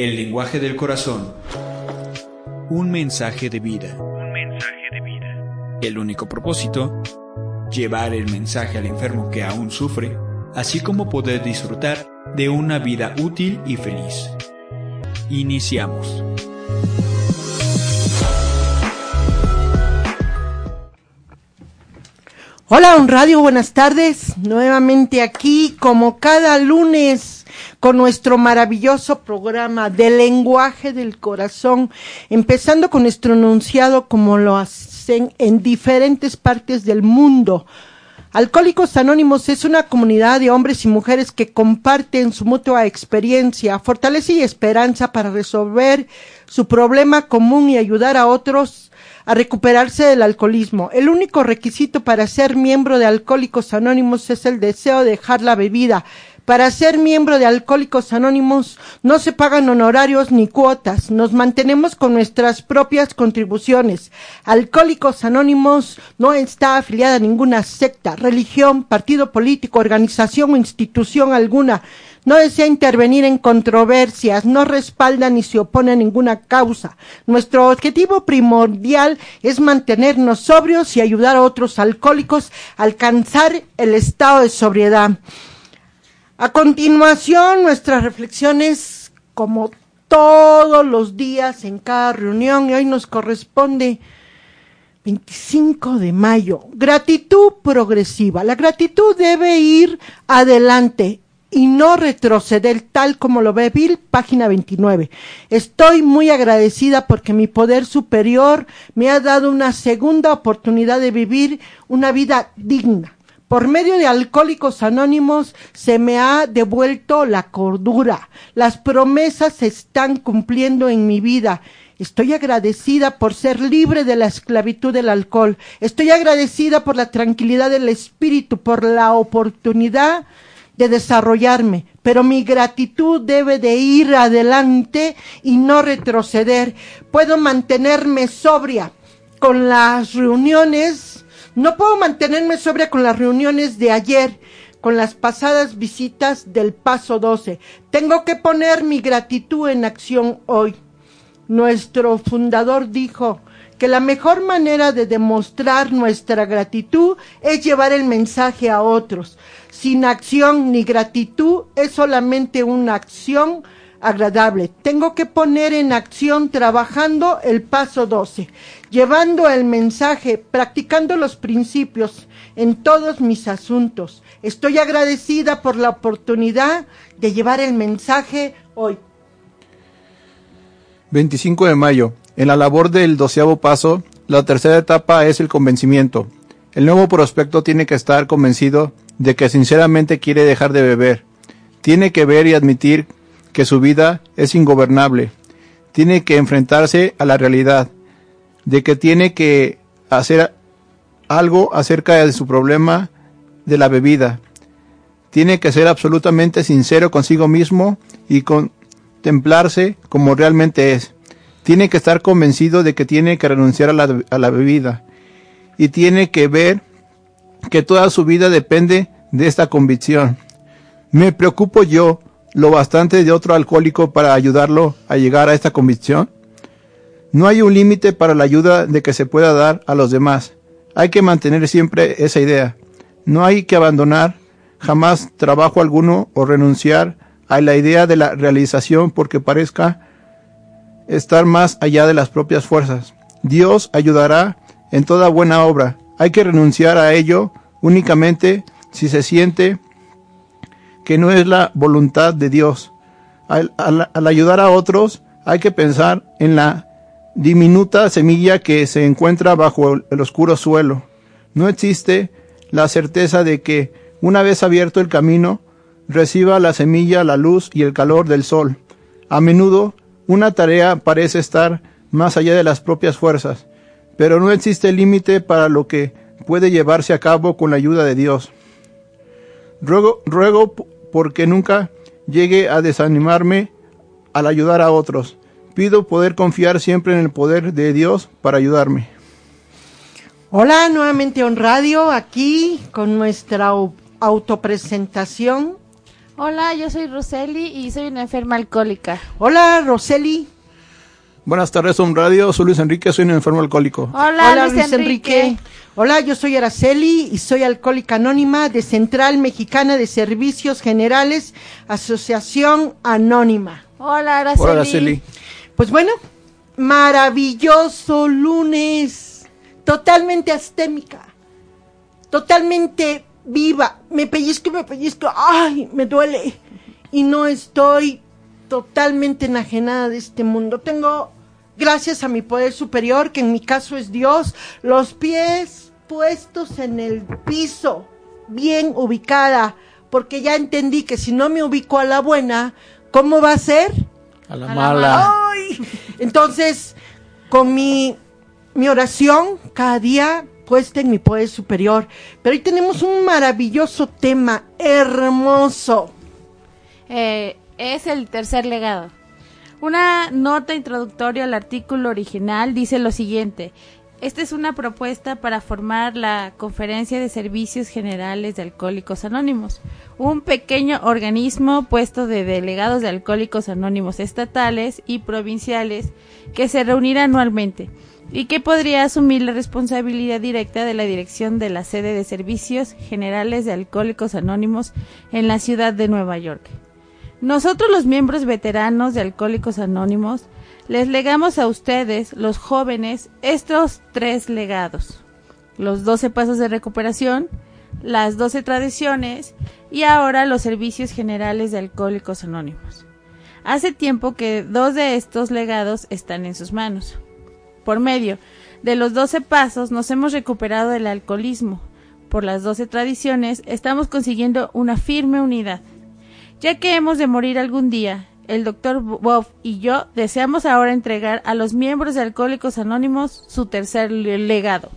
El lenguaje del corazón. Un mensaje de vida. Un mensaje de vida. El único propósito, llevar el mensaje al enfermo que aún sufre, así como poder disfrutar de una vida útil y feliz. Iniciamos. Hola, un radio, buenas tardes. Nuevamente aquí, como cada lunes, con nuestro maravilloso programa de lenguaje del corazón, empezando con nuestro enunciado como lo hacen en diferentes partes del mundo. Alcohólicos Anónimos es una comunidad de hombres y mujeres que comparten su mutua experiencia, fortaleza y esperanza para resolver su problema común y ayudar a otros a recuperarse del alcoholismo. El único requisito para ser miembro de Alcohólicos Anónimos es el deseo de dejar la bebida. Para ser miembro de Alcohólicos Anónimos no se pagan honorarios ni cuotas, nos mantenemos con nuestras propias contribuciones. Alcohólicos Anónimos no está afiliada a ninguna secta, religión, partido político, organización o institución alguna no desea intervenir en controversias, no respalda ni se opone a ninguna causa. Nuestro objetivo primordial es mantenernos sobrios y ayudar a otros alcohólicos a alcanzar el estado de sobriedad. A continuación, nuestras reflexiones, como todos los días en cada reunión, y hoy nos corresponde 25 de mayo. Gratitud progresiva. La gratitud debe ir adelante y no retroceder tal como lo ve Bill, página 29. Estoy muy agradecida porque mi poder superior me ha dado una segunda oportunidad de vivir una vida digna. Por medio de Alcohólicos Anónimos se me ha devuelto la cordura. Las promesas se están cumpliendo en mi vida. Estoy agradecida por ser libre de la esclavitud del alcohol. Estoy agradecida por la tranquilidad del espíritu, por la oportunidad de desarrollarme, pero mi gratitud debe de ir adelante y no retroceder. Puedo mantenerme sobria con las reuniones, no puedo mantenerme sobria con las reuniones de ayer, con las pasadas visitas del paso 12. Tengo que poner mi gratitud en acción hoy. Nuestro fundador dijo, que la mejor manera de demostrar nuestra gratitud es llevar el mensaje a otros. Sin acción ni gratitud es solamente una acción agradable. Tengo que poner en acción trabajando el paso 12, llevando el mensaje, practicando los principios en todos mis asuntos. Estoy agradecida por la oportunidad de llevar el mensaje hoy. 25 de mayo. En la labor del doceavo paso, la tercera etapa es el convencimiento. El nuevo prospecto tiene que estar convencido de que sinceramente quiere dejar de beber. Tiene que ver y admitir que su vida es ingobernable. Tiene que enfrentarse a la realidad de que tiene que hacer algo acerca de su problema de la bebida. Tiene que ser absolutamente sincero consigo mismo y contemplarse como realmente es. Tiene que estar convencido de que tiene que renunciar a la, a la bebida. Y tiene que ver que toda su vida depende de esta convicción. ¿Me preocupo yo lo bastante de otro alcohólico para ayudarlo a llegar a esta convicción? No hay un límite para la ayuda de que se pueda dar a los demás. Hay que mantener siempre esa idea. No hay que abandonar jamás trabajo alguno o renunciar a la idea de la realización porque parezca estar más allá de las propias fuerzas. Dios ayudará en toda buena obra. Hay que renunciar a ello únicamente si se siente que no es la voluntad de Dios. Al, ayudar a otros hay que pensar en la diminuta semilla que se encuentra bajo el oscuro suelo. No existe la certeza de que, una vez abierto el camino, reciba la semilla la luz y el calor del sol. A menudo, una tarea parece estar más allá de las propias fuerzas, pero no existe límite para lo que puede llevarse a cabo con la ayuda de Dios. Ruego, ruego porque nunca llegue a desanimarme al ayudar a otros. Pido poder confiar siempre en el poder de Dios para ayudarme. Hola, nuevamente on radio, aquí con nuestra autopresentación. Hola, yo soy Roseli y soy una enferma alcohólica. Hola, Roseli. Buenas tardes, on radio, soy Luis Enrique, soy un enfermo alcohólico. Hola, Luis, Enrique. Hola, yo soy Araceli y soy alcohólica anónima de Central Mexicana de Servicios Generales, Asociación Anónima. Hola, Araceli. Hola, Araceli. Pues bueno, maravilloso lunes, totalmente astémica, totalmente viva. Me pellizco y me pellizco, ay, me duele. Y no estoy totalmente enajenada de este mundo. Tengo gracias a mi poder superior, que en mi caso es Dios, los pies puestos en el piso, bien ubicada, porque ya entendí que si no me ubico a la buena, ¿cómo va a ser? A la, mala. Entonces, con mi, mi oración cada día puesta en mi poder superior. Pero hoy tenemos un maravilloso tema, hermoso. Eh, es el tercer legado. Una nota introductoria al artículo original dice lo siguiente. Esta es una propuesta para formar la Conferencia de Servicios Generales de Alcohólicos Anónimos, un pequeño organismo puesto de delegados de Alcohólicos Anónimos estatales y provinciales que se reunirá anualmente y que podría asumir la responsabilidad directa de la dirección de la sede de Servicios Generales de Alcohólicos Anónimos en la ciudad de Nueva York. Nosotros los miembros veteranos de Alcohólicos Anónimos les legamos a ustedes, los jóvenes, estos tres legados. Los 12 pasos de recuperación, las 12 tradiciones y ahora los servicios generales de Alcohólicos Anónimos. Hace tiempo que dos de estos legados están en sus manos. Por medio de los 12 pasos nos hemos recuperado del alcoholismo. Por las 12 tradiciones estamos consiguiendo una firme unidad ya que hemos de morir algún día, el doctor Bob y yo deseamos ahora entregar a los miembros de Alcohólicos Anónimos su tercer legado.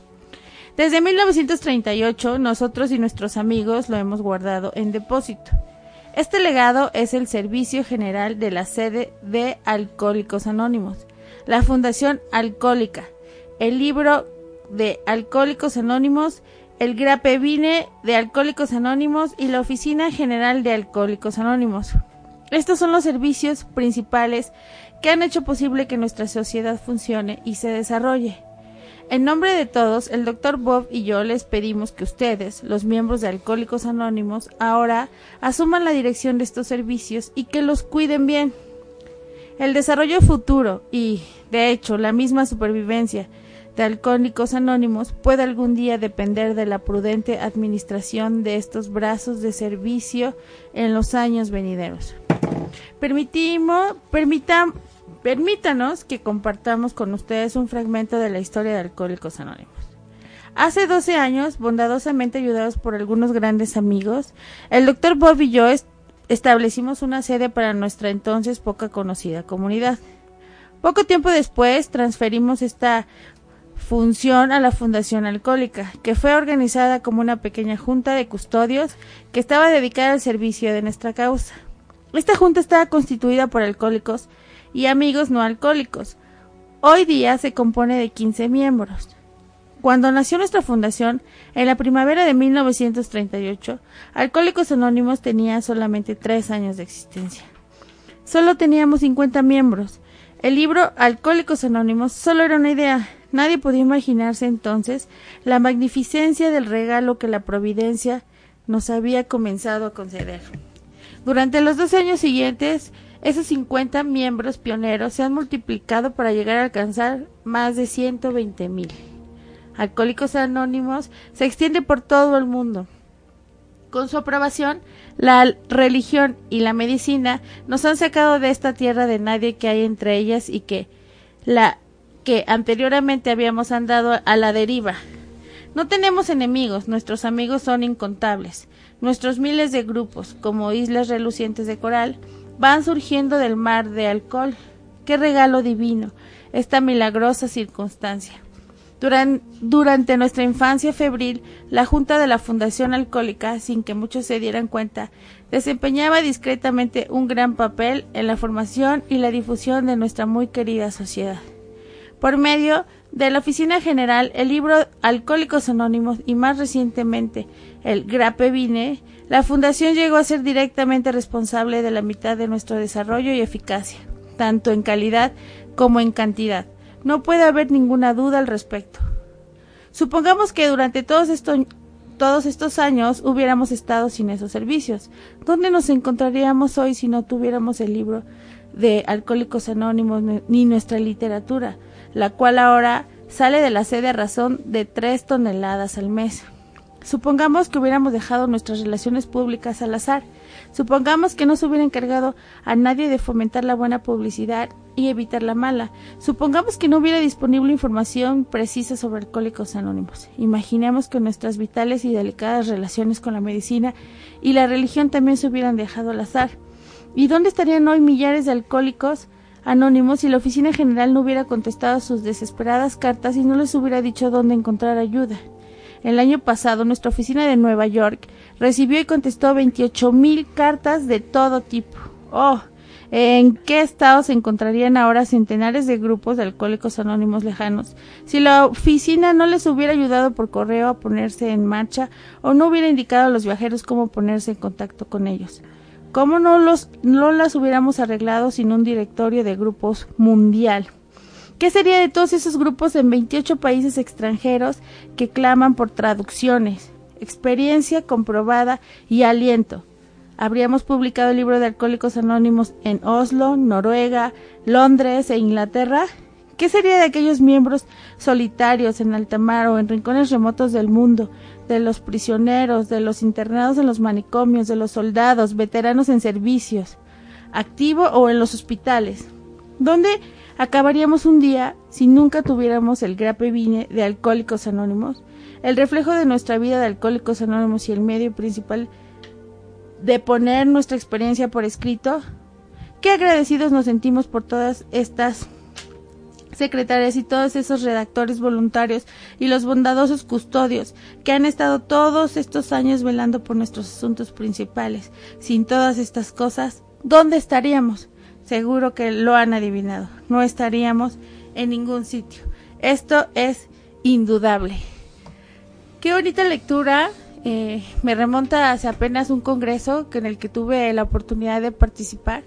Desde 1938 nosotros y nuestros amigos lo hemos guardado en depósito. Este legado es el Servicio General de la sede de Alcohólicos Anónimos, la Fundación Alcohólica, el libro de Alcohólicos Anónimos el Grapevine de Alcohólicos Anónimos y la Oficina General de Alcohólicos Anónimos. Estos son los servicios principales que han hecho posible que nuestra sociedad funcione y se desarrolle. En nombre de todos, el Dr. Bob y yo les pedimos que ustedes, los miembros de Alcohólicos Anónimos, ahora asuman la dirección de estos servicios y que los cuiden bien. El desarrollo futuro y, de hecho, la misma supervivencia de Alcohólicos Anónimos puede algún día depender de la prudente administración de estos brazos de servicio en los años venideros. Permitimos, permítanos que compartamos con ustedes un fragmento de la historia de Alcohólicos Anónimos. Hace 12 años, bondadosamente ayudados por algunos grandes amigos, el doctor Bob y yo establecimos una sede para nuestra entonces poca conocida comunidad. Poco tiempo después transferimos esta función a la Fundación Alcohólica, que fue organizada como una pequeña junta de custodios que estaba dedicada al servicio de nuestra causa. Esta junta estaba constituida por alcohólicos y amigos no alcohólicos. Hoy día se compone de 15 miembros. Cuando nació nuestra fundación, en la primavera de 1938, Alcohólicos Anónimos tenía solamente tres años de existencia. Solo teníamos 50 miembros. El libro Alcohólicos Anónimos solo era una idea. Nadie podía imaginarse entonces la magnificencia del regalo que la Providencia nos había comenzado a conceder. Durante los dos años siguientes, esos 50 miembros pioneros se han multiplicado para llegar a alcanzar más de 120 mil. Alcohólicos Anónimos se extiende por todo el mundo. Con su aprobación, la religión y la medicina nos han sacado de esta tierra de nadie que hay entre ellas y que la que anteriormente habíamos andado a la deriva. No tenemos enemigos, nuestros amigos son incontables. Nuestros miles de grupos, como islas relucientes de coral, van surgiendo del mar de alcohol. Qué regalo divino, esta milagrosa circunstancia. Durante nuestra infancia febril, la Junta de la Fundación Alcohólica, sin que muchos se dieran cuenta, desempeñaba discretamente un gran papel en la formación y la difusión de nuestra muy querida sociedad. Por medio de la Oficina General, el libro Alcohólicos Anónimos y más recientemente el Grape Vine, la Fundación llegó a ser directamente responsable de la mitad de nuestro desarrollo y eficacia, tanto en calidad como en cantidad. No puede haber ninguna duda al respecto. Supongamos que durante todos estos, todos estos años hubiéramos estado sin esos servicios. ¿Dónde nos encontraríamos hoy si no tuviéramos el libro de Alcohólicos Anónimos ni nuestra literatura, la cual ahora sale de la sede a razón de tres toneladas al mes? Supongamos que hubiéramos dejado nuestras relaciones públicas al azar. Supongamos que no se hubiera encargado a nadie de fomentar la buena publicidad y evitar la mala. Supongamos que no hubiera disponible información precisa sobre alcohólicos anónimos. Imaginemos que nuestras vitales y delicadas relaciones con la medicina y la religión también se hubieran dejado al azar. ¿Y dónde estarían hoy millares de alcohólicos anónimos si la oficina general no hubiera contestado sus desesperadas cartas y no les hubiera dicho dónde encontrar ayuda? El año pasado, nuestra oficina de Nueva York recibió y contestó 28 mil cartas de todo tipo. Oh, ¿En qué estado se encontrarían ahora centenares de grupos de alcohólicos anónimos lejanos si la oficina no les hubiera ayudado por correo a ponerse en marcha o no hubiera indicado a los viajeros cómo ponerse en contacto con ellos? ¿Cómo no, los, no las hubiéramos arreglado sin un directorio de grupos mundial? ¿Qué sería de todos esos grupos en 28 países extranjeros que claman por traducciones, experiencia comprobada y aliento? habríamos publicado el libro de Alcohólicos Anónimos en Oslo, Noruega, Londres e Inglaterra? ¿Qué sería de aquellos miembros solitarios en alta mar o en rincones remotos del mundo, de los prisioneros, de los internados en los manicomios, de los soldados, veteranos en servicios, activo o en los hospitales? ¿Dónde acabaríamos un día si nunca tuviéramos el grape vine de Alcohólicos Anónimos? El reflejo de nuestra vida de Alcohólicos Anónimos y el medio principal de poner nuestra experiencia por escrito. Qué agradecidos nos sentimos por todas estas secretarias y todos esos redactores voluntarios y los bondadosos custodios que han estado todos estos años velando por nuestros asuntos principales. Sin todas estas cosas, ¿dónde estaríamos? Seguro que lo han adivinado. No estaríamos en ningún sitio. Esto es indudable. Qué bonita lectura eh, me remonta hace apenas un congreso en el que tuve la oportunidad de participar.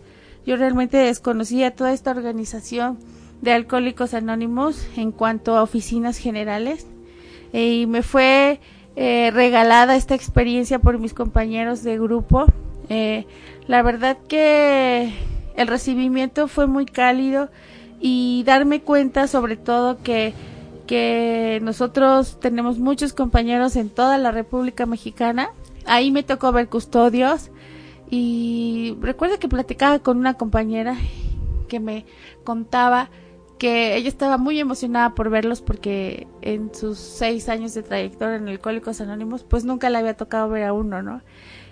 Yo realmente desconocía toda esta organización de Alcohólicos Anónimos en cuanto a oficinas generales eh, y me fue eh, regalada esta experiencia por mis compañeros de grupo. la verdad que el recibimiento fue muy cálido y darme cuenta sobre todo que que nosotros tenemos muchos compañeros en toda la República Mexicana. Ahí me tocó ver custodios y recuerdo que platicaba con una compañera que me contaba que ella estaba muy emocionada por verlos porque en sus seis años de trayectoria en Alcohólicos Anónimos pues nunca le había tocado ver a uno, ¿no?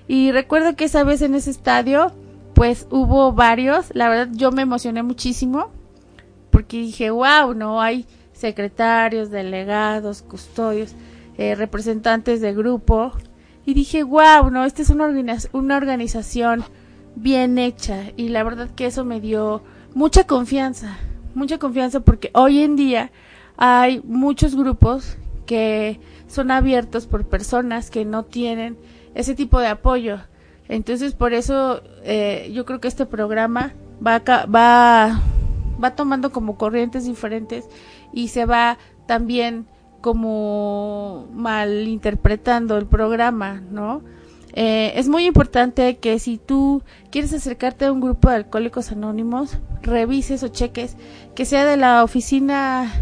Y recuerdo que esa vez en ese estadio, pues hubo varios. La verdad, yo me emocioné muchísimo porque dije, wow, no hay secretarios, delegados, custodios, eh, representantes de grupo. Y dije, wow, no, esta es una, una organización bien hecha. Y la verdad que eso me dio mucha confianza, mucha confianza porque hoy en día hay muchos grupos que son abiertos por personas que no tienen ese tipo de apoyo. Entonces, por eso eh, yo creo que este programa va, va, va tomando como corrientes diferentes y se va también como malinterpretando el programa, ¿no? Eh, es muy importante que si tú quieres acercarte a un grupo de alcohólicos anónimos, revises o cheques que sea de la oficina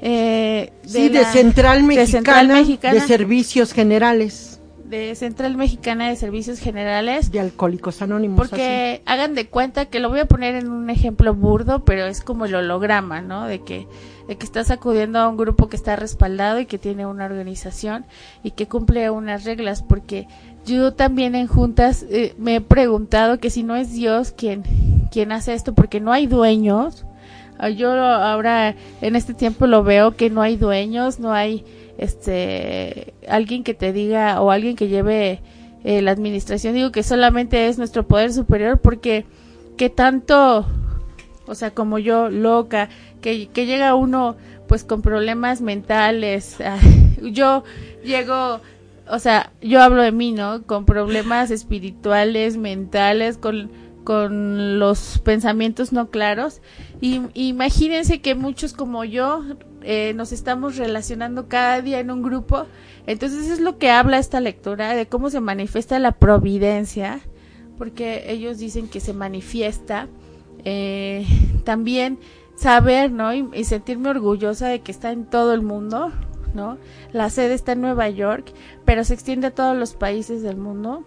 eh, de, de, Central Mexicana, de Servicios Generales de Central Mexicana de Servicios Generales de Alcohólicos Anónimos. Porque hagan de cuenta que lo voy a poner en un ejemplo burdo, pero es como el holograma, ¿no? De que, de que estás acudiendo a un grupo que está respaldado y que tiene una organización y que cumple unas reglas, porque yo también en juntas eh, me he preguntado que si no es Dios quien, quien hace esto, porque no hay dueños. Ah, yo ahora en este tiempo lo veo que no hay dueños, no hay este alguien que te diga o alguien que lleve eh, la administración digo que solamente es nuestro poder superior porque que tanto o sea como yo loca que, que llega uno pues con problemas mentales ah, yo llego o sea yo hablo de mí no con problemas espirituales mentales con con los pensamientos no claros y imagínense que muchos como yo eh, nos estamos relacionando cada día en un grupo. Entonces es lo que habla esta lectura de cómo se manifiesta la providencia, porque ellos dicen que se manifiesta. Eh, también saber, ¿no? Y, sentirme orgullosa de que está en todo el mundo, ¿no? La sede está en Nueva York, pero se extiende a todos los países del mundo.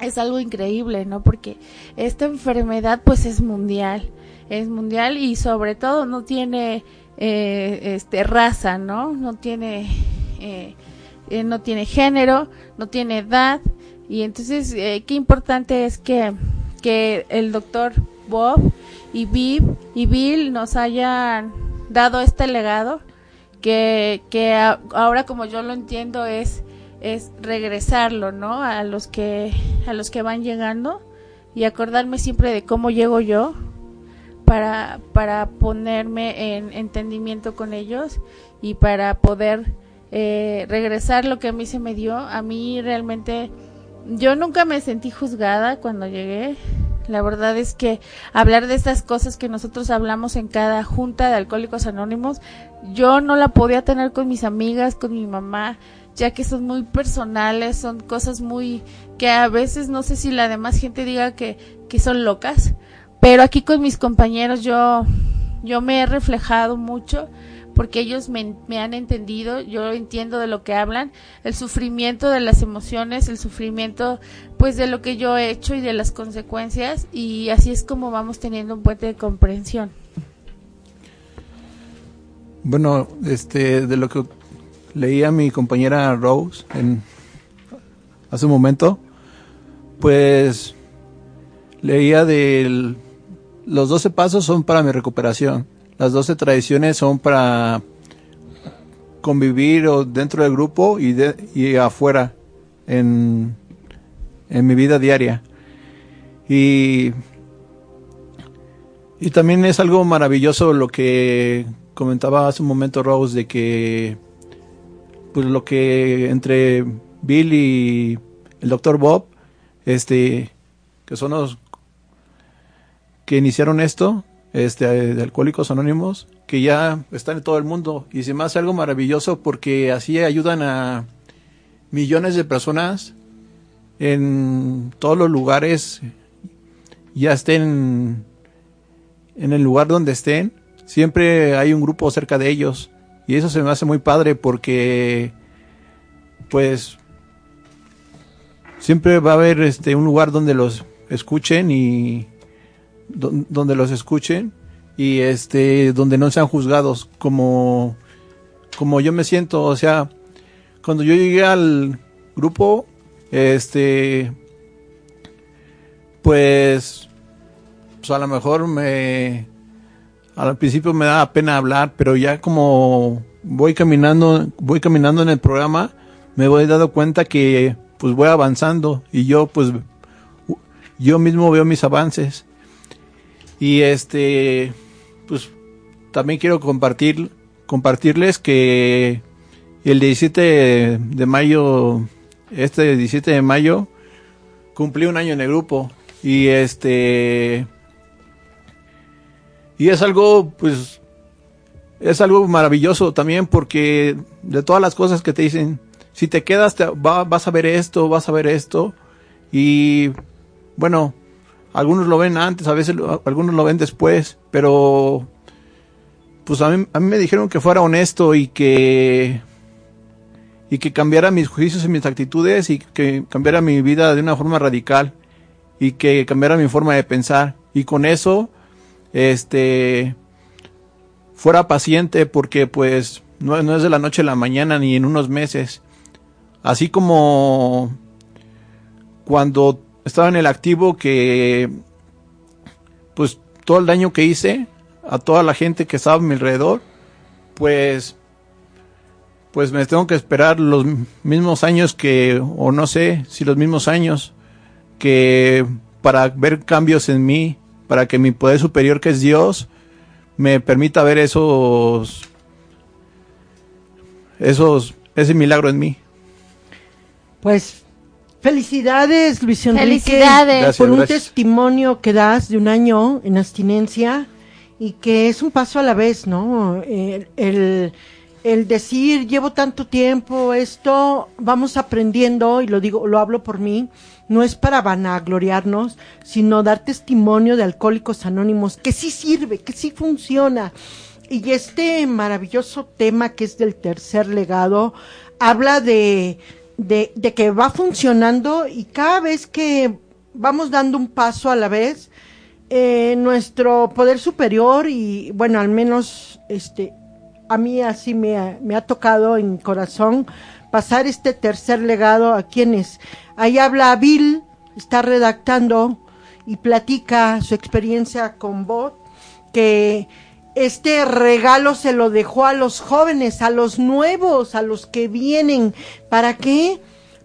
Es algo increíble, ¿no? Porque esta enfermedad pues es mundial, es mundial y sobre todo no tiene eh, este raza, ¿no? No tiene eh, eh, no tiene género, no tiene edad y entonces qué importante es que que el doctor Bob y y Bill nos hayan dado este legado que, que ahora como yo lo entiendo es es regresarlo, ¿no? A los que a los que van llegando y acordarme siempre de cómo llego yo, para, para ponerme en entendimiento con ellos y para poder eh, regresar lo que a mí se me dio. A mí realmente yo nunca me sentí juzgada cuando llegué. La verdad es que hablar de estas cosas que nosotros hablamos en cada junta de alcohólicos anónimos, yo no la podía tener con mis amigas, con mi mamá, ya que son muy personales, son cosas muy que a veces no sé si la demás gente diga que, que son locas, pero aquí con mis compañeros yo, yo me he reflejado mucho porque ellos me, me, han entendido, yo entiendo de lo que hablan, el sufrimiento de las emociones, el sufrimiento pues de lo que yo he hecho y de las consecuencias y así es como vamos teniendo un puente de comprensión. Bueno, este de lo que leía mi compañera Rose en hace un momento, pues leía del los 12 pasos son para mi recuperación. Las 12 tradiciones son para convivir dentro del grupo y, de, y afuera en, en mi vida diaria. Y, y también es algo maravilloso lo que comentaba hace un momento Rose de que pues lo que entre Bill y el doctor Bob, este, que son los que iniciaron esto, este, de Alcohólicos Anónimos, que ya están en todo el mundo. Y se me hace algo maravilloso porque así ayudan a millones de personas en todos los lugares, ya estén en el lugar donde estén, siempre hay un grupo cerca de ellos. Y eso se me hace muy padre porque, pues, siempre va a haber este, un lugar donde los escuchen y donde los escuchen y este donde no sean juzgados como como yo me siento. O sea cuando yo llegué al grupo este pues, pues a lo mejor me, al principio me da pena hablar, pero ya como voy caminando, voy caminando en el programa, me voy dando cuenta que pues voy avanzando y yo pues yo mismo veo mis avances y este pues también quiero compartir compartirles que el 17 de mayo este 17 de mayo cumplí un año en el grupo y este y es algo pues es algo maravilloso también porque de todas las cosas que te dicen si te quedas te, va, vas a ver esto, vas a ver esto. Y bueno, algunos lo ven antes, a veces algunos lo ven después, pero pues a mí, a mí me dijeron que fuera honesto y que y que cambiara mis juicios y mis actitudes y que cambiara mi vida de una forma radical y que cambiara mi forma de pensar. Y con eso este fuera paciente porque pues no, no es de la noche a la mañana ni en unos meses. Así como cuando estaba en el activo que pues todo el daño que hice a toda la gente que estaba a mi alrededor, pues pues me tengo que esperar los mismos años que o no sé si los mismos años que para ver cambios en mí, para que mi poder superior que es Dios me permita ver esos esos ese milagro en mí. Pues felicidades, Luis Enrique, Felicidades. Gracias, por un gracias. testimonio que das de un año en abstinencia y que es un paso a la vez, ¿no? El, el, el decir llevo tanto tiempo esto, vamos aprendiendo y lo digo, lo hablo por mí. No es para vanagloriarnos, sino dar testimonio de alcohólicos anónimos que sí sirve, que sí funciona. Y este maravilloso tema que es del tercer legado habla de, de, que va funcionando y cada vez que vamos dando un paso a la vez, eh, nuestro poder superior y bueno, al menos este, a mí así me ha, me ha tocado en corazón pasar este tercer legado a quienes. Ahí habla Bill, está redactando y platica su experiencia con Bot, que este regalo se lo dejó a los jóvenes, a los nuevos, a los que vienen. ¿Para qué?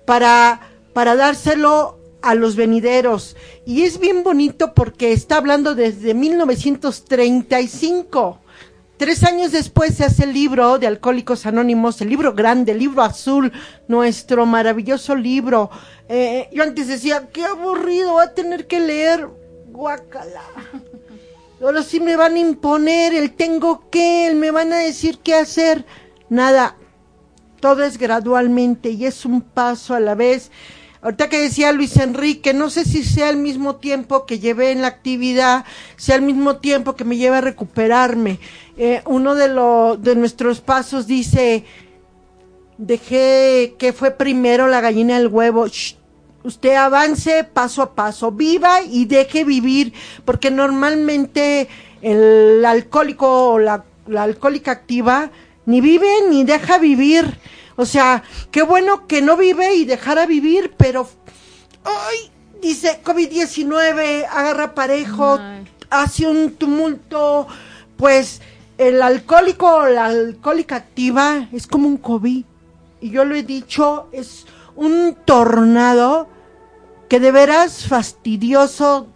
Para, para dárselo a los venideros. Y es bien bonito porque está hablando desde 1935. Tres años después se hace el libro de Alcohólicos Anónimos, el libro grande, el libro azul, nuestro maravilloso libro. Eh, yo antes decía, qué aburrido, va a tener que leer guacala. Ahora sí me van a imponer el tengo que, el me van a decir qué hacer. Nada, todo es gradualmente y es un paso a la vez. Ahorita que decía Luis Enrique, no sé si sea el mismo tiempo que llevé en la actividad, sea el mismo tiempo que me lleva a recuperarme. Eh, uno de, de nuestros pasos dice, dejé que fue primero la gallina del huevo. Shh, usted avance paso a paso, viva y deje vivir, porque normalmente el alcohólico o la, la alcohólica activa ni vive ni deja vivir. O sea, qué bueno que no vive y dejara vivir, pero ay, dice COVID-19, agarra parejo, Ay. hace un tumulto, pues el alcohólico o la alcohólica activa es como un COVID. Y yo lo he dicho, es un tornado que de veras fastidioso,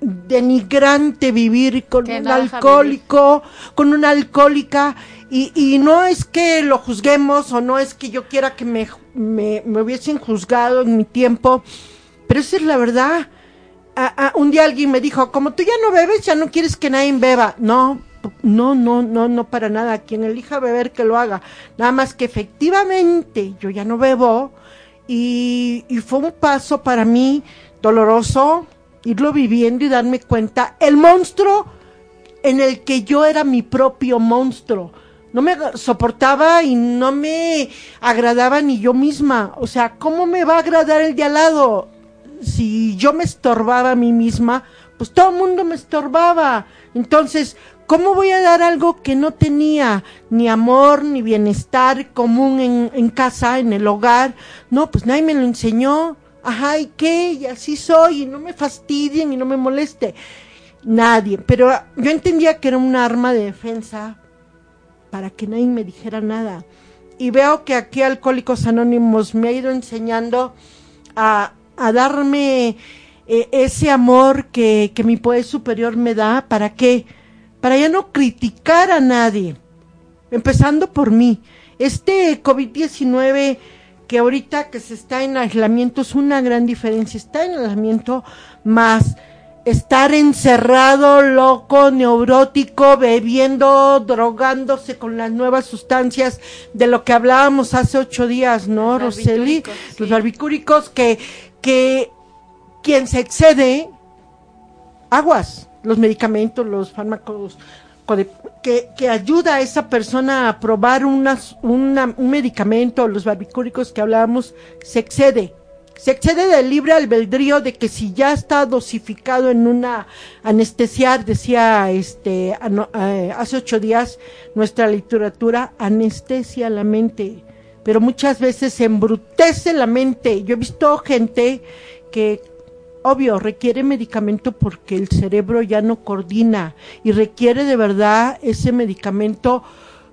denigrante vivir con Que un alcohólico, con una alcohólica. Y, y no es que lo juzguemos o no es que yo quiera que me, me, me hubiesen juzgado en mi tiempo, pero esa es la verdad. Un día alguien me dijo, como tú ya no bebes, ya no quieres que nadie beba. No, no, no, no, no para nada. Quien elija beber, que lo haga. Nada más que efectivamente yo ya no bebo y, fue un paso para mí doloroso irlo viviendo y darme cuenta el monstruo en el que yo era mi propio monstruo. No me soportaba y no me agradaba ni yo misma. O sea, ¿cómo me va a agradar el de al lado? Si yo me estorbaba a mí misma, pues todo el mundo me estorbaba. Entonces, ¿cómo voy a dar algo que no tenía ni amor ni bienestar común en, casa, en el hogar? No, pues nadie me lo enseñó. ajá, ¿y qué? Y así soy, y no me fastidien y no me moleste. Nadie, pero yo entendía que era un arma de defensa para que nadie me dijera nada. Y veo que aquí Alcohólicos Anónimos me ha ido enseñando a, a darme eh, ese amor que, que mi poder superior me da. ¿Para qué? Para ya no criticar a nadie. Empezando por mí. Este COVID-19 que ahorita que se está en aislamiento es una gran diferencia. Está en aislamiento más estar encerrado, loco, neurótico, bebiendo, drogándose con las nuevas sustancias de lo que hablábamos hace ocho días, ¿no, Los Roseli? sí. Los barbicúricos que, que quien se excede, aguas, los medicamentos, los fármacos, que, que ayuda a esa persona a probar unas, una- un medicamento, los barbicúricos que hablábamos, se excede. Se excede del libre albedrío de que si ya está dosificado en una anestesiar, decía este ano- eh, hace ocho días nuestra literatura, anestesia la mente, pero muchas veces embrutece la mente. Yo he visto gente que obvio, requiere medicamento porque el cerebro ya no coordina y requiere de verdad ese medicamento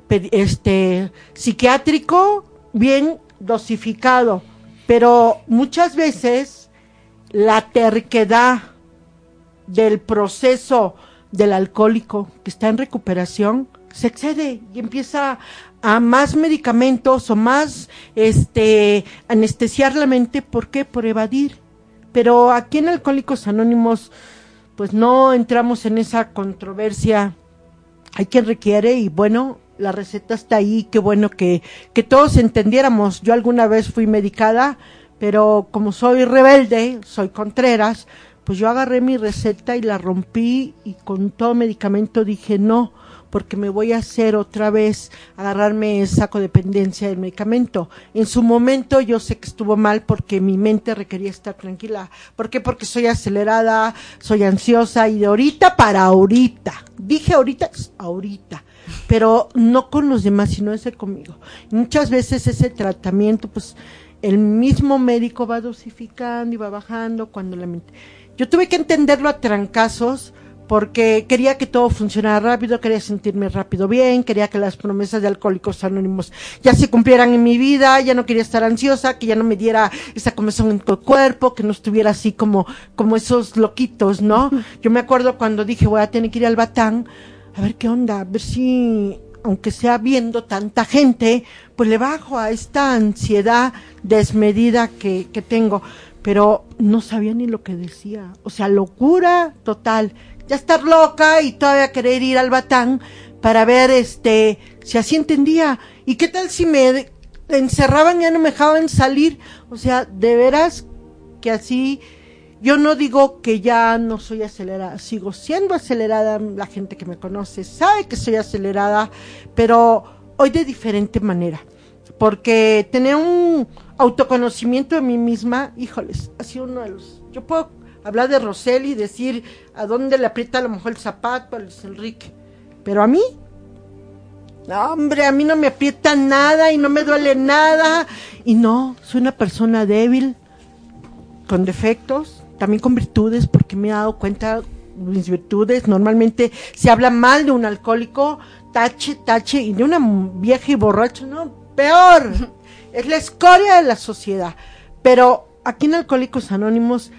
este psiquiátrico bien dosificado, pero muchas veces la terquedad del proceso del alcohólico que está en recuperación se excede y empieza a más medicamentos o más este anestesiar la mente, ¿por qué? Por evadir. Pero aquí en Alcohólicos Anónimos pues no entramos en esa controversia. Hay quien requiere y bueno, la receta está ahí, qué bueno que, que todos entendiéramos. Yo alguna vez fui medicada, pero como soy rebelde, soy contreras, pues yo agarré mi receta y la rompí y con todo medicamento dije no, porque me voy a hacer otra vez agarrarme esa codependencia del medicamento. En su momento yo sé que estuvo mal porque mi mente requería estar tranquila. ¿Por qué? Porque soy acelerada, soy ansiosa y de ahorita para ahorita. Dije ahorita, ahorita. Pero no con los demás, sino ese conmigo. Muchas veces ese tratamiento, pues el mismo médico va dosificando y va bajando cuando la mente. Yo tuve que entenderlo a trancazos porque quería que todo funcionara rápido, quería sentirme rápido bien, quería que las promesas de Alcohólicos Anónimos ya se cumplieran en mi vida, ya no quería estar ansiosa, que ya no me diera esa comezón en el cuerpo, que no estuviera así como, como esos loquitos, ¿no? Yo me acuerdo cuando dije voy a tener que ir al Batán, a ver qué onda, a ver si, aunque sea viendo tanta gente, pues le bajo a esta ansiedad desmedida que, que tengo. Pero no sabía ni lo que decía. O sea, locura total. Ya estar loca y todavía querer ir al batán para ver este si así entendía. ¿Y qué tal si me encerraban y ya no me dejaban salir? O sea, de veras que así yo no digo que ya no soy acelerada, sigo siendo acelerada, la gente que me conoce sabe que soy acelerada, pero hoy de diferente manera, porque tener un autoconocimiento de mí misma, híjoles, ha sido uno de los, yo puedo hablar de Rosel y decir a dónde le aprieta a lo mejor el zapato a Luis Enrique, pero a mí, no, hombre, a mí no me aprieta nada y no me duele nada, y no, soy una persona débil, con defectos, también con virtudes, porque me he dado cuenta mis virtudes. Normalmente se habla mal de un alcohólico, tache, tache, y de una vieja y borracha, no, peor. Es la escoria de la sociedad. Pero aquí en Alcohólicos Anónimos,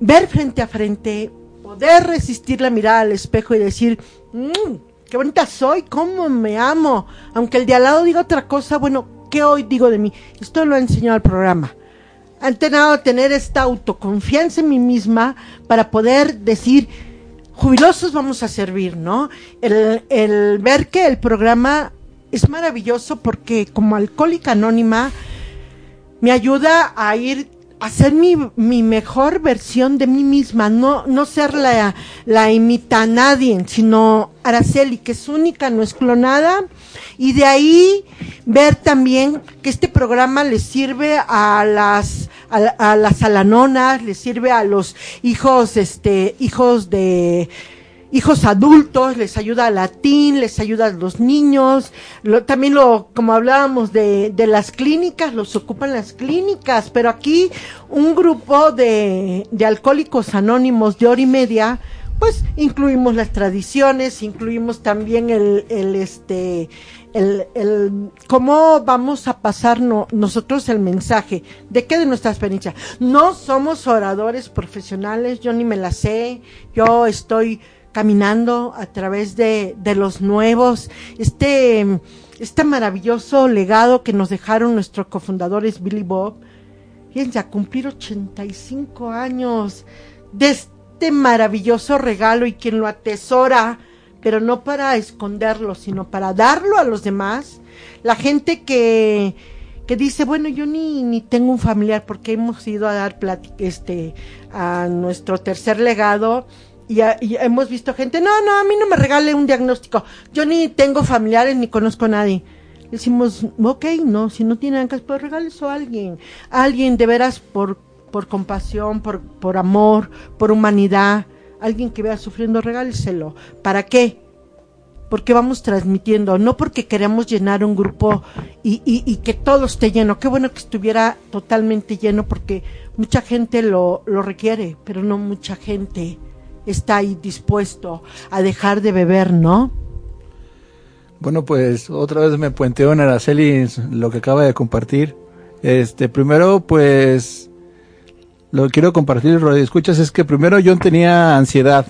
ver frente a frente, poder resistir la mirada al espejo y decir, "Mm, qué bonita soy, cómo me amo. Aunque el de al lado diga otra cosa, bueno, ¿qué hoy digo de mí? Esto lo ha enseñado el programa han tenido tener esta autoconfianza en mí misma para poder decir, jubilosos vamos a servir, ¿no? El, el ver que el programa es maravilloso porque como alcohólica anónima me ayuda a ir a ser mi, mi mejor versión de mí misma, no, no ser la, la imita a nadie, sino Araceli, que es única, no es clonada, y de ahí ver también que este programa le sirve a las a, a las alanonas, le sirve a los hijos, este, hijos de hijos adultos, les ayuda a latín, les ayuda a los niños, lo, también lo, como hablábamos de, de las clínicas, los ocupan las clínicas, pero aquí un grupo de, de alcohólicos anónimos de hora y media, pues incluimos las tradiciones, incluimos también el, el este, el, el, cómo vamos a pasar no- nosotros el mensaje, de qué de nuestra experiencia. No somos oradores profesionales, yo ni me la sé, yo estoy caminando a través de, de los nuevos, este, este maravilloso legado que nos dejaron nuestros cofundadores Billy Bob, fíjense, a cumplir 85 años de este maravilloso regalo y quien lo atesora, pero no para esconderlo, sino para darlo a los demás. La gente que, que dice, bueno, yo ni, ni tengo un familiar porque hemos ido a dar este, a nuestro tercer legado y, a- y hemos visto gente, no, no, a mí no me regale un diagnóstico, yo ni tengo familiares ni conozco a nadie. Decimos, ok, no, si no tienen que pues regáleselo a alguien, a alguien de veras por, por compasión, por, por amor, por humanidad, alguien que vea sufriendo, regáleselo. ¿Para qué? Porque vamos transmitiendo, no porque queremos llenar un grupo y, y, y que todo esté lleno. Qué bueno que estuviera totalmente lleno porque mucha gente lo, lo requiere, pero no mucha gente está ahí dispuesto a dejar de beber, ¿no? Bueno, pues otra vez me puenteo en Araceli lo que acaba de compartir. Este, primero, pues, lo que quiero compartir, Rodri, escuchas, es que primero yo tenía ansiedad.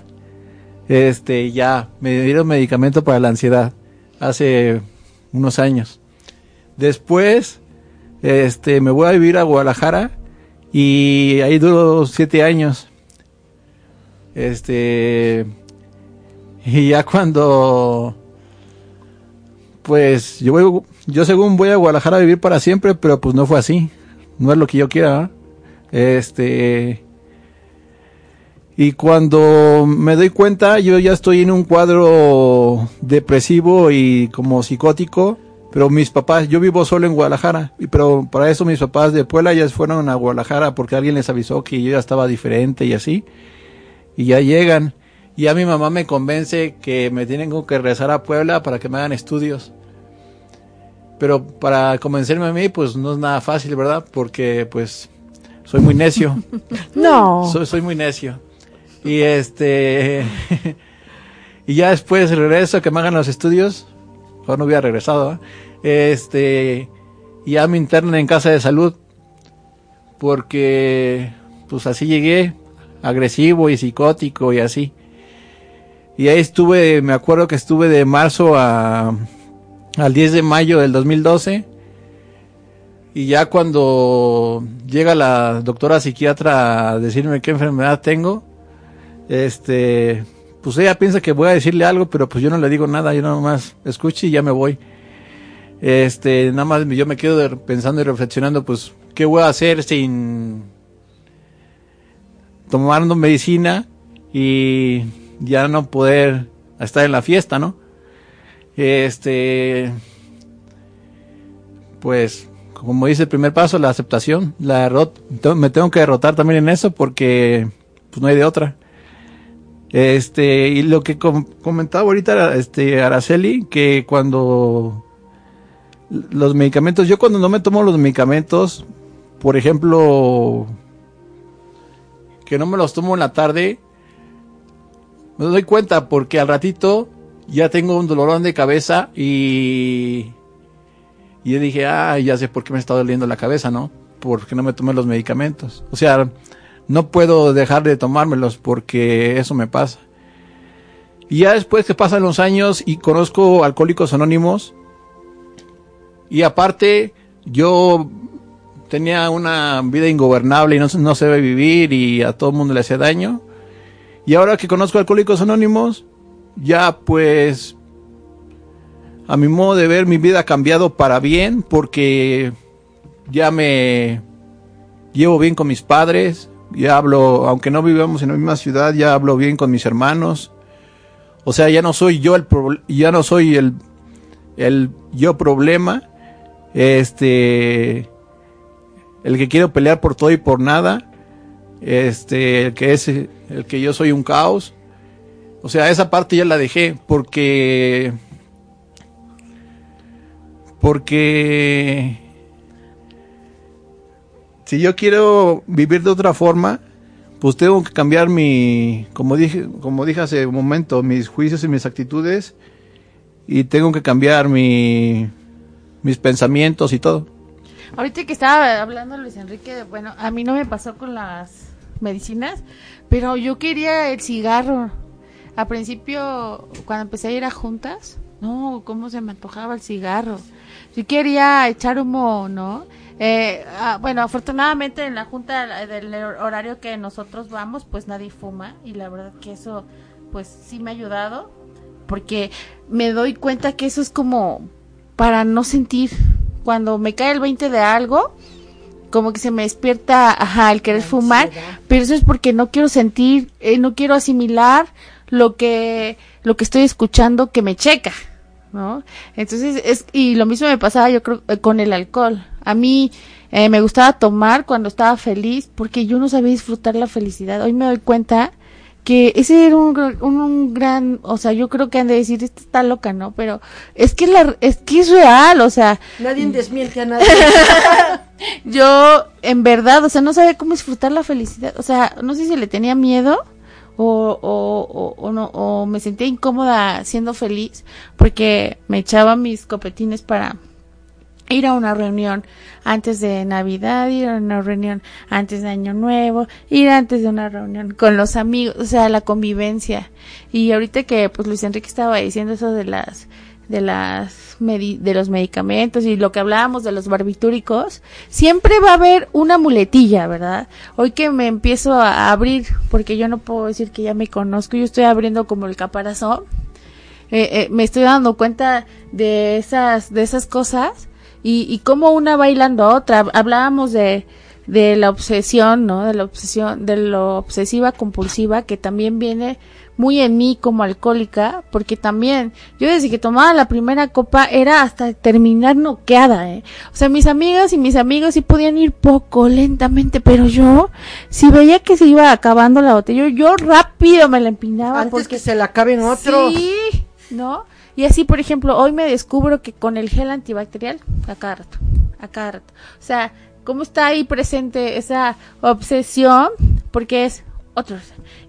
Este, ya, me dieron medicamento para la ansiedad hace unos años. Después, este, me voy a vivir a Guadalajara y ahí duro siete años. Este, y ya cuando pues yo voy, yo según voy a Guadalajara a vivir para siempre, pero pues no fue así. No es lo que yo quiera. Este y cuando me doy cuenta, yo ya estoy en un cuadro depresivo y como psicótico, pero mis papás, yo vivo solo en Guadalajara, y pero para eso mis papás de Puebla ya fueron a Guadalajara porque alguien les avisó que yo ya estaba diferente y así. Y ya llegan. Y ya mi mamá me convence que me tienen que regresar a Puebla para que me hagan estudios. Pero para convencerme a mí, pues no es nada fácil, ¿verdad? Porque pues soy muy necio. No. soy, soy muy necio. Y este... y ya después regreso a que me hagan los estudios. Mejor no hubiera regresado. ¿eh? Este... y Ya me internan en casa de salud. Porque pues así llegué. Agresivo y psicótico y así. Y ahí estuve, me acuerdo que estuve de marzo a, al 10 de mayo del 2012. Y ya cuando llega la doctora psiquiatra a decirme qué enfermedad tengo, este, pues ella piensa que voy a decirle algo, pero pues yo no le digo nada, yo nada más escucho y ya me voy. Este, nada más yo me quedo pensando y reflexionando, pues, ¿qué voy a hacer sin tomando medicina y ya no poder estar en la fiesta, ¿no? Este, pues, como dice el primer paso, la aceptación, la derrot- te- me tengo que derrotar también en eso porque, pues, no hay de otra. Este, y lo que com- comentaba ahorita, este, Araceli, que cuando los medicamentos, yo cuando no me tomo los medicamentos, por ejemplo, que no me los tomo en la tarde, me doy cuenta porque al ratito ya tengo un dolorón de cabeza y, y yo dije, ah, ya sé por qué me está doliendo la cabeza, ¿no? Porque no me tomé los medicamentos. O sea, no puedo dejar de tomármelos porque eso me pasa. Y ya después que pasan los años y conozco alcohólicos anónimos, y aparte yo tenía una vida ingobernable y no, se debe vivir y a todo el mundo le hacía daño. Y ahora que conozco Alcohólicos Anónimos, ya pues a mi modo de ver mi vida ha cambiado para bien porque ya me llevo bien con mis padres, ya hablo, aunque no vivamos en la misma ciudad, ya hablo bien con mis hermanos. O sea, ya no soy yo el ya no soy el el yo problema, este el que quiero pelear por todo y por nada, este, el que es el que yo soy un caos. O sea, esa parte ya la dejé porque porque si yo quiero vivir de otra forma, pues tengo que cambiar mi, como dije, como dije hace un momento, mis juicios y mis actitudes y tengo que cambiar mi, mis pensamientos y todo. Ahorita que estaba hablando Luis Enrique, bueno, a mí no me pasó con las medicinas, pero yo quería el cigarro. A principio, cuando empecé a ir a juntas, no, cómo se me antojaba el cigarro. Yo quería echar humo, ¿no? Eh, ah, bueno, afortunadamente en la junta del horario que nosotros vamos, pues nadie fuma y la verdad que eso, pues sí me ha ayudado porque me doy cuenta que eso es como para no sentir cuando me cae el 20 de algo, como que se me despierta, ajá, el querer fumar, pero eso es porque no quiero sentir, eh, no quiero asimilar lo que lo que estoy escuchando que me checa, ¿no? Entonces es y lo mismo me pasaba yo creo eh, con el alcohol. A mí eh, me gustaba tomar cuando estaba feliz porque yo no sabía disfrutar la felicidad. Hoy me doy cuenta que ese era un, un, gran, o sea, yo creo que han de decir, esta está loca, ¿no? Pero es que la, es que es real, o sea. Nadie desmiente a nadie. yo, en verdad, o sea, no sabía cómo disfrutar la felicidad, o sea, no sé si le tenía miedo o, o, o, no, o me sentía incómoda siendo feliz porque me echaba mis copetines para ir a una reunión antes de Navidad, ir a una reunión antes de Año Nuevo, ir antes de una reunión con los amigos, o sea, la convivencia. Y ahorita que pues Luis Enrique estaba diciendo eso de las de las de los medicamentos y lo que hablábamos de los barbitúricos, siempre va a haber una muletilla, ¿verdad? Hoy que me empiezo a abrir, porque yo no puedo decir que ya me conozco, yo estoy abriendo como el caparazón, eh, eh, me estoy dando cuenta de esas de esas cosas y, y cómo una bailando a otra. Hablábamos de, de la obsesión, ¿no? De la obsesión, de lo obsesiva compulsiva que también viene muy en mí como alcohólica, porque también yo desde que tomaba la primera copa era hasta terminar noqueada, ¿eh? O sea, mis amigas y mis amigos sí podían ir poco, lentamente, pero yo, si veía que se iba acabando la botella, yo, rápido me la empinaba. Antes porque, que se la acaben otros. Sí, ¿no? Y así, por ejemplo, hoy me descubro que con el gel antibacterial, a cada rato, a cada rato. O sea, ¿cómo está ahí presente esa obsesión? Porque es otro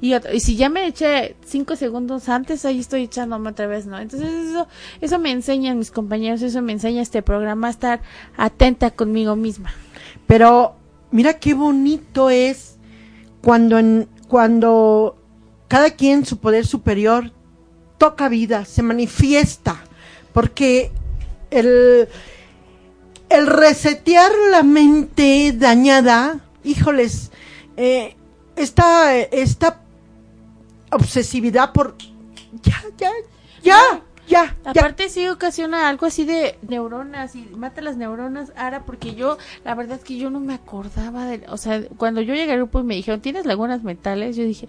y otro. Y si ya me eché cinco segundos antes, ahí estoy echándome otra vez, ¿no? Entonces eso, eso me enseñan mis compañeros, eso me enseña este programa a estar atenta conmigo misma. Pero mira qué bonito es cuando en, cuando cada quien su poder superior toca vida, se manifiesta, porque el, el resetear la mente dañada, híjoles, eh, esta, esta obsesividad por ya, ya, ya, ya. Aparte sí ocasiona algo así de neuronas y mata las neuronas ahora porque yo, la verdad es que yo no me acordaba de, o sea, cuando yo llegué al grupo y me dijeron, ¿tienes lagunas mentales? Yo dije,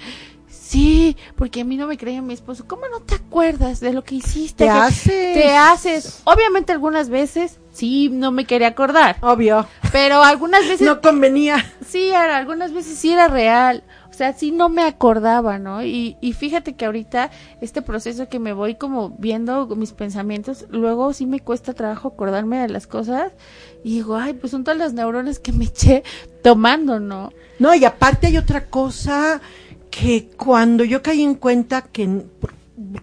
Sí, porque a mí no me creía mi esposo. ¿Cómo no te acuerdas de lo que hiciste? Te haces. Te haces. Obviamente algunas veces sí no me quería acordar. Obvio. Pero algunas veces. no convenía. Sí, era, algunas veces sí era real. O sea, sí no me acordaba, ¿no? Y, y fíjate que ahorita este proceso que me voy como viendo mis pensamientos, luego sí me cuesta trabajo acordarme de las cosas. Y digo, ay, pues son todas las neuronas que me eché tomando, ¿no? No, y aparte hay otra cosa que cuando yo caí en cuenta que,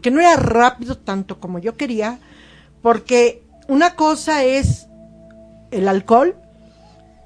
que no era rápido tanto como yo quería, porque una cosa es el alcohol,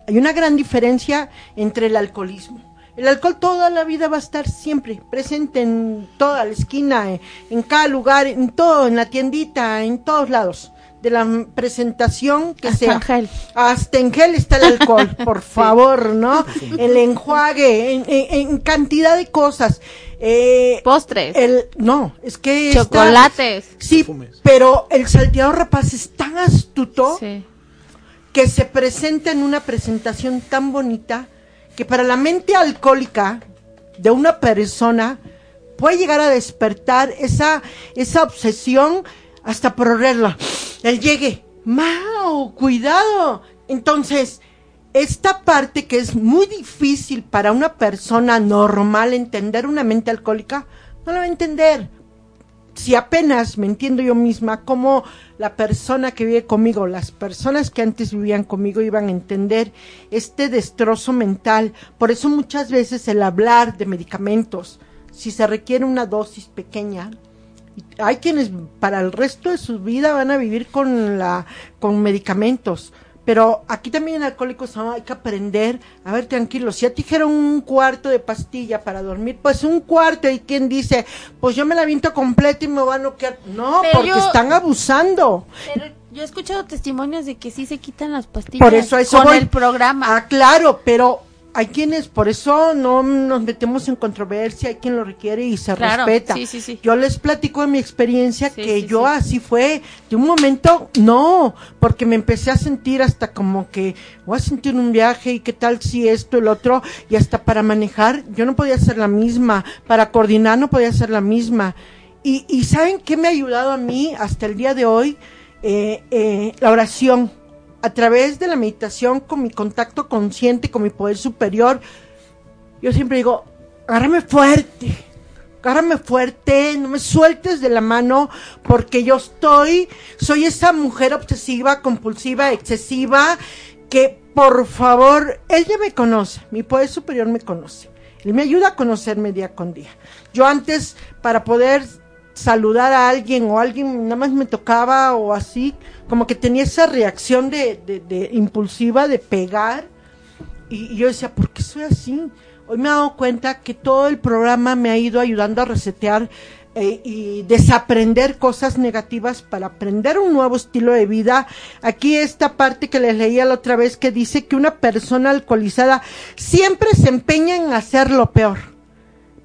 hay una gran diferencia entre el alcoholismo. El alcohol toda la vida va a estar siempre presente en toda la esquina, en cada lugar, en todo, en la tiendita, en todos lados de la presentación que Hasta sea. en gel. Hasta en gel está el alcohol, por favor, ¿no? El enjuague, en, en- en cantidad de cosas. Eh, Postres. el, no, es que está- Chocolates. sí, Perfumes. pero el salteador rapaz es tan astuto Sí. que se presenta en una presentación tan bonita que para la mente alcohólica de una persona puede llegar a despertar esa, esa obsesión hasta por olerla. El llegue, ¡Mau! ¡Cuidado! Entonces, esta parte que es muy difícil para una persona normal entender una mente alcohólica, no la va a entender. si apenas me entiendo yo misma, cómo la persona que vive conmigo, las personas que antes vivían conmigo iban a entender este destrozo mental. Por eso muchas veces el hablar de medicamentos, si se requiere una dosis pequeña, hay quienes para el resto de su vida van a vivir con la con medicamentos pero aquí también en Alcohólicos hay que aprender, a ver, tranquilo, si a ti dijeron un cuarto de pastilla para dormir, pues un cuarto, y quien dice, pues yo me la viento completo y me van a noquear. No, Pero porque yo- están abusando. Pero yo he escuchado testimonios de que sí se quitan las pastillas Por eso eso con voy. el programa. Ah, claro, pero hay quienes, por eso no nos metemos en controversia, hay quien lo requiere y se Claro, respeta. sí, sí, sí. Yo les platico de mi experiencia que yo sí. así fue. De un momento, no, porque me empecé a sentir hasta como que voy a sentir un viaje y qué tal si esto, el otro, y hasta para manejar, yo no podía ser la misma, para coordinar no podía ser la misma. Y, y ¿saben qué me ha ayudado a mí hasta el día de hoy? Eh, eh, la oración a través de la meditación, con mi contacto consciente, con mi poder superior, yo siempre digo, agárrame fuerte, agárrame fuerte, no me sueltes de la mano, porque yo estoy, soy esa mujer obsesiva, compulsiva, excesiva, que por favor, él ya me conoce, mi poder superior me conoce. Él me ayuda a conocerme día con día. Yo antes, para poder saludar a alguien o alguien nada más me tocaba o así, como que tenía esa reacción de, de- de impulsiva de pegar y, yo decía, ¿por qué soy así? Hoy me he dado cuenta que todo el programa me ha ido ayudando a resetear eh, y desaprender cosas negativas para aprender un nuevo estilo de vida. Aquí esta parte que les leía la otra vez que dice que una persona alcoholizada siempre se empeña en hacer lo peor.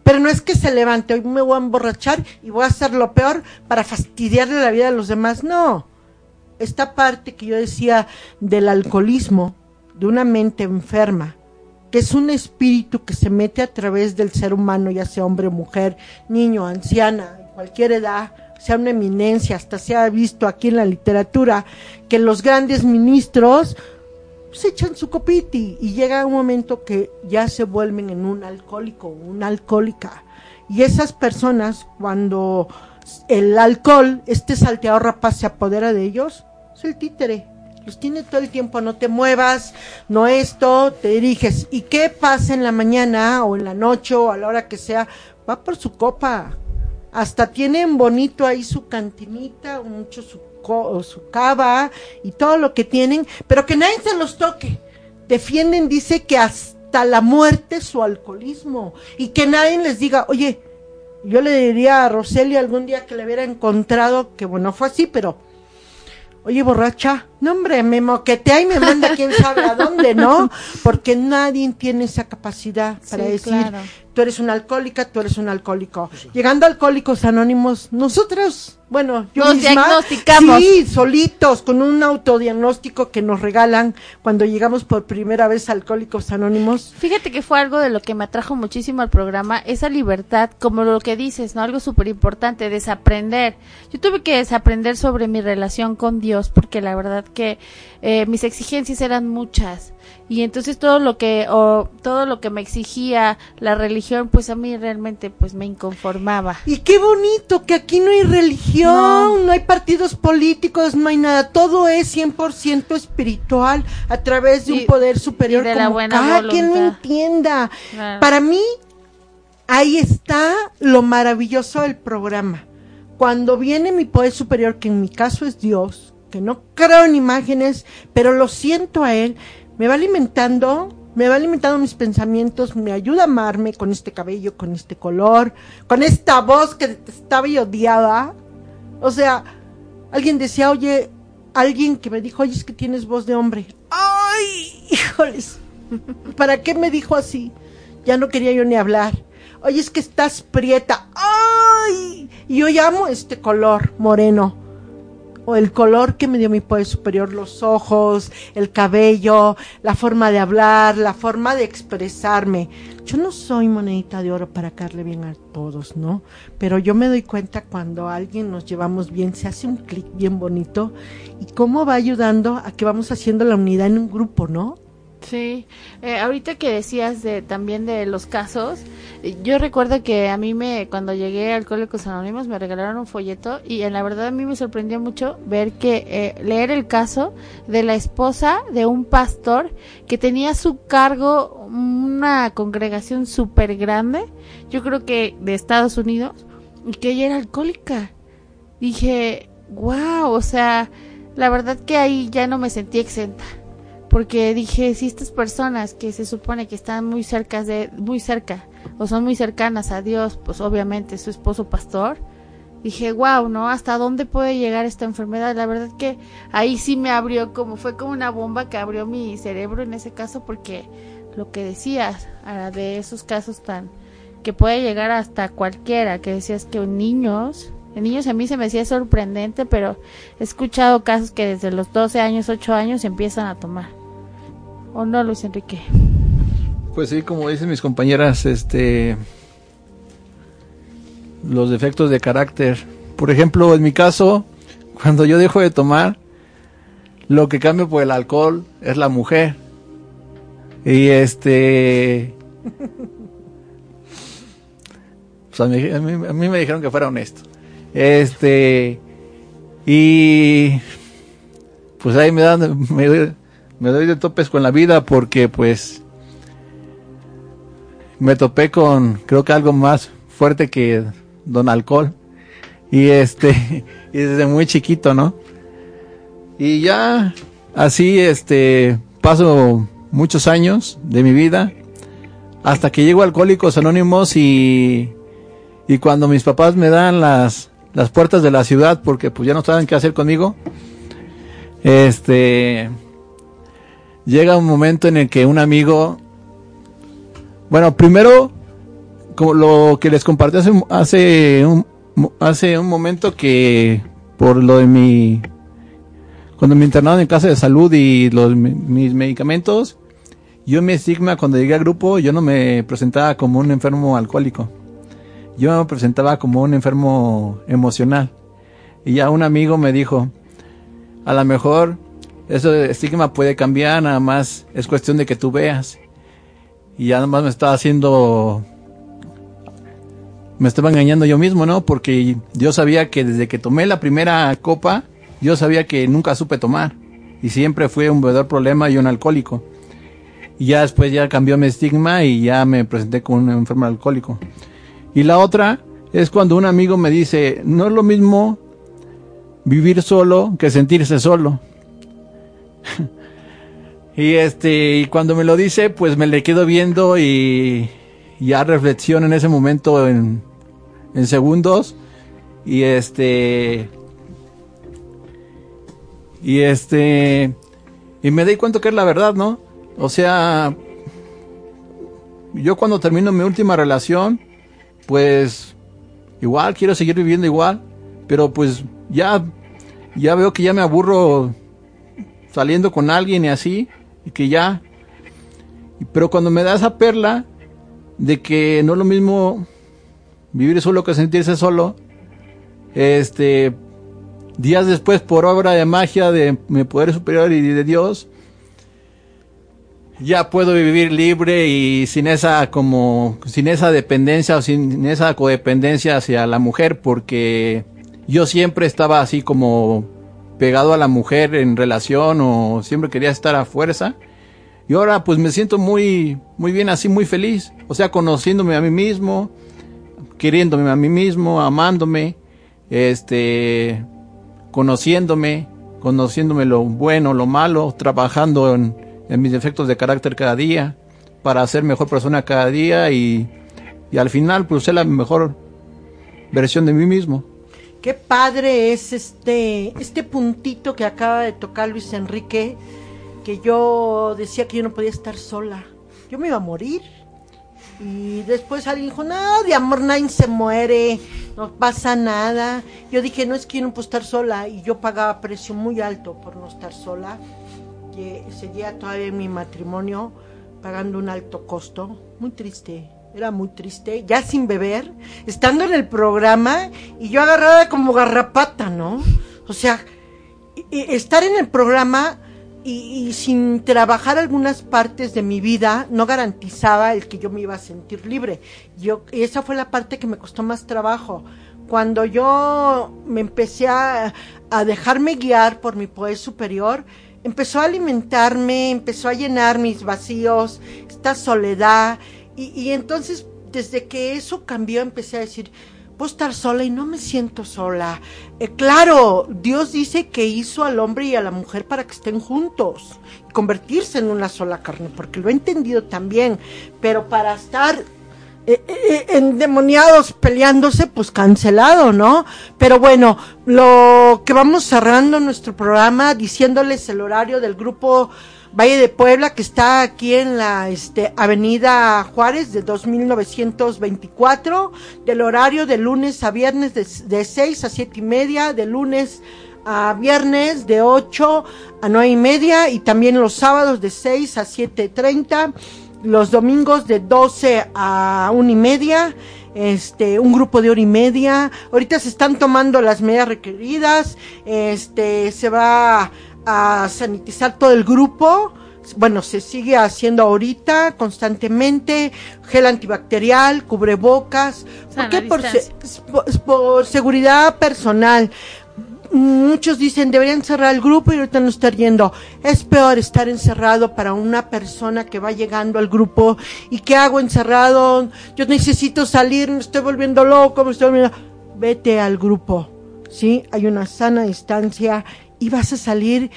Pero no es que se levante, hoy me voy a emborrachar y voy a hacer lo peor para fastidiarle la vida a los demás. No. Esta parte que yo decía del alcoholismo, de una mente enferma, que es un espíritu que se mete a través del ser humano, ya sea hombre, mujer, niño, anciana, cualquier edad, sea una eminencia, hasta se ha visto aquí en la literatura que los grandes ministros se echan su copiti y llega un momento que ya se vuelven en un alcohólico, una alcohólica. Y esas personas, cuando el alcohol, este salteador rapaz se apodera de ellos, es el títere. Los tiene todo el tiempo, no te muevas, no esto, te diriges. ¿Y qué pasa en la mañana o en la noche o a la hora que sea? Va por su copa. Hasta tienen bonito ahí su cantinita, mucho su, su cava y todo lo que tienen, pero que nadie se los toque. Defienden, dice que hasta la muerte su alcoholismo y que nadie les diga, oye, yo le diría a Roseli algún día que le hubiera encontrado, que bueno, fue así, pero, oye, borracha, no hombre, me moquetea y me manda quién sabe a dónde, ¿no? Porque nadie tiene esa capacidad para Sí, decir, claro. tú eres una alcohólica, tú eres un alcohólico. Llegando a Alcohólicos Anónimos, nosotros, bueno, yo Nos misma, diagnosticamos. Sí, solitos, con un autodiagnóstico que nos regalan cuando llegamos por primera vez a Alcohólicos Anónimos. Fíjate que fue algo de lo que me atrajo muchísimo al programa, esa libertad, como lo que dices, ¿no? Algo súper importante, desaprender. Yo tuve que desaprender sobre mi relación con Dios, porque la verdad que eh, mis exigencias eran muchas. Y entonces todo lo que, o todo lo que me exigía la religión, pues a mí realmente pues me inconformaba. Y qué bonito que aquí no hay religión, no, No. hay partidos políticos, no hay nada, todo es 100% espiritual a través de Y- un poder superior de la como buena cada quien lo entienda. Claro. Para mí ahí está lo maravilloso del programa. Cuando viene mi poder superior, que en mi caso es Dios, que no creo en imágenes, pero lo siento a él, me va alimentando, me va alimentando mis pensamientos, me ayuda a amarme con este cabello, con este color, con esta voz que estaba y odiaba. O sea, alguien decía, oye, alguien que me dijo, oye, es que tienes voz de hombre. ¡Ay! Híjoles. ¿Para qué me dijo así? Ya no quería yo ni hablar. Oye, es que estás prieta. ¡Ay! Y yo llamo este color moreno. O el color que me dio mi poder superior, los ojos, el cabello, la forma de hablar, la forma de expresarme. Yo no soy monedita de oro para caerle bien a todos, ¿no? Pero yo me doy cuenta cuando alguien nos llevamos bien, se hace un clic bien bonito y cómo va ayudando a que vamos haciendo la unidad en un grupo, ¿no? Sí, eh, ahorita que decías de también de los casos, eh, yo recuerdo que a mí me cuando llegué a Alcohólicos Anónimos me regalaron un folleto y en la verdad a mí me sorprendió mucho ver que eh, leer el caso de la esposa de un pastor que tenía a su cargo una congregación súper grande, yo creo que de Estados Unidos, y que ella era alcohólica. Dije, wow, o sea, la verdad que ahí ya no me sentí exenta porque dije si estas personas que se supone que están muy cerca de muy cerca o son muy cercanas a Dios pues obviamente su esposo pastor dije wow no hasta dónde puede llegar esta enfermedad la verdad que ahí sí me abrió como fue como una bomba que abrió mi cerebro en ese caso porque lo que decías de esos casos tan que puede llegar hasta cualquiera que decías que niños en niños a mí se me hacía sorprendente, pero he escuchado casos que desde los 12 años, 8 años empiezan a tomar. ¿O no, Luis Enrique? Pues sí, como dicen mis compañeras, este los defectos de carácter. Por ejemplo, en mi caso, cuando yo dejo de tomar, lo que cambio por el alcohol es la mujer. Y este pues a, mí, a, me dijeron que fuera honesto. Este y pues ahí me dan me, me doy de topes con la vida porque pues me topé con creo que algo más fuerte que don alcohol. Y este y desde muy chiquito no y ya así este paso muchos años de mi vida hasta que llego a Alcohólicos Anónimos y y cuando mis papás me dan las las puertas de la ciudad porque pues ya no saben qué hacer conmigo este llega un momento en el que un amigo, bueno, primero, como lo que les compartí hace, hace, un, hace un momento que por lo de mi, cuando me internaron en casa de salud y los, mis medicamentos, yo mi estigma cuando llegué al grupo, yo no me presentaba como un enfermo alcohólico. Yo me presentaba como un enfermo emocional. Y ya un amigo me dijo, a lo mejor eso estigma puede cambiar, nada más es cuestión de que tú veas. Y ya nada más me estaba haciendo, me estaba engañando yo mismo, ¿no? Porque yo sabía que desde que tomé la primera copa, yo sabía que nunca supe tomar. Y siempre fui un bebedor problema y un alcohólico. Y ya después ya cambió mi estigma y ya me presenté como un enfermo alcohólico. Y la otra es cuando un amigo me dice, no es lo mismo vivir solo que sentirse solo. y este, y cuando me lo dice, pues me le quedo viendo y ya reflexión en ese momento en, en segundos. Y este, y este, y me di cuenta que es la verdad, ¿no? O sea, yo cuando termino mi última relación, pues igual quiero seguir viviendo igual, pero pues ya ya veo que ya me aburro saliendo con alguien y así, y que ya. Pero cuando me da esa perla de que no es lo mismo vivir solo que sentirse solo, este, días después, por obra de magia de mi poder superior y de Dios, ya puedo vivir libre y sin esa como sin esa dependencia o sin esa codependencia hacia la mujer porque yo siempre estaba así como pegado a la mujer en relación o siempre quería estar a fuerza. Y ahora pues me siento muy, muy bien así, muy feliz. O sea, conociéndome a mí mismo, queriéndome a mí mismo, amándome, este, conociéndome, conociéndome lo bueno, lo malo, trabajando en, mis defectos de carácter cada día para ser mejor persona cada día y, y al final pues ser la mejor versión de mí mismo. Qué padre es este, este puntito que acaba de tocar Luis Enrique, que yo decía que yo no podía estar sola. Yo me iba a morir. Y después alguien dijo, no, de amor nadie se muere, no pasa nada. Yo dije, no es que yo no puedo estar sola. Y yo pagaba precio muy alto por no estar sola. Que seguía todavía mi matrimonio pagando un alto costo. Muy triste era muy triste, ya sin beber, estando en el programa y yo agarrada como garrapata, ¿no? O sea, estar en el programa y, sin trabajar algunas partes de mi vida no garantizaba el que yo me iba a sentir libre. Yo, y esa fue la parte que me costó más trabajo. Cuando yo me empecé a, a dejarme guiar por mi poder superior, empezó a alimentarme, empezó a llenar mis vacíos, esta soledad, y, y entonces desde que eso cambió empecé a decir, puedo estar sola y no me siento sola. Eh, claro, Dios dice que hizo al hombre y a la mujer para que estén juntos, convertirse en una sola carne, porque lo he entendido también, pero para estar eh, eh, endemoniados peleándose, pues cancelado, ¿no? Pero bueno, lo que vamos cerrando nuestro programa diciéndoles el horario del grupo Valle de Puebla que está aquí en la este, Avenida Juárez de 2924, del horario de lunes a viernes de, de 6 a siete y media, de lunes a viernes de 8 a nueve y media y también los sábados de 6 a 7.30, los domingos de 12 a una y media, este, un grupo de hora y media. Ahorita se están tomando las medidas requeridas, este, se va a sanitizar todo el grupo. Bueno, se sigue haciendo ahorita constantemente gel antibacterial, cubrebocas, ¿por qué? Por, se- distancia. por- por seguridad personal. Muchos dicen deberían cerrar el grupo y ahorita no estar yendo. Es peor estar encerrado para una persona que va llegando al grupo y ¿qué hago encerrado? Yo necesito salir, me estoy volviendo loco, me estoy volviendo... Vete al grupo, ¿sí? Hay una sana distancia y vas a salir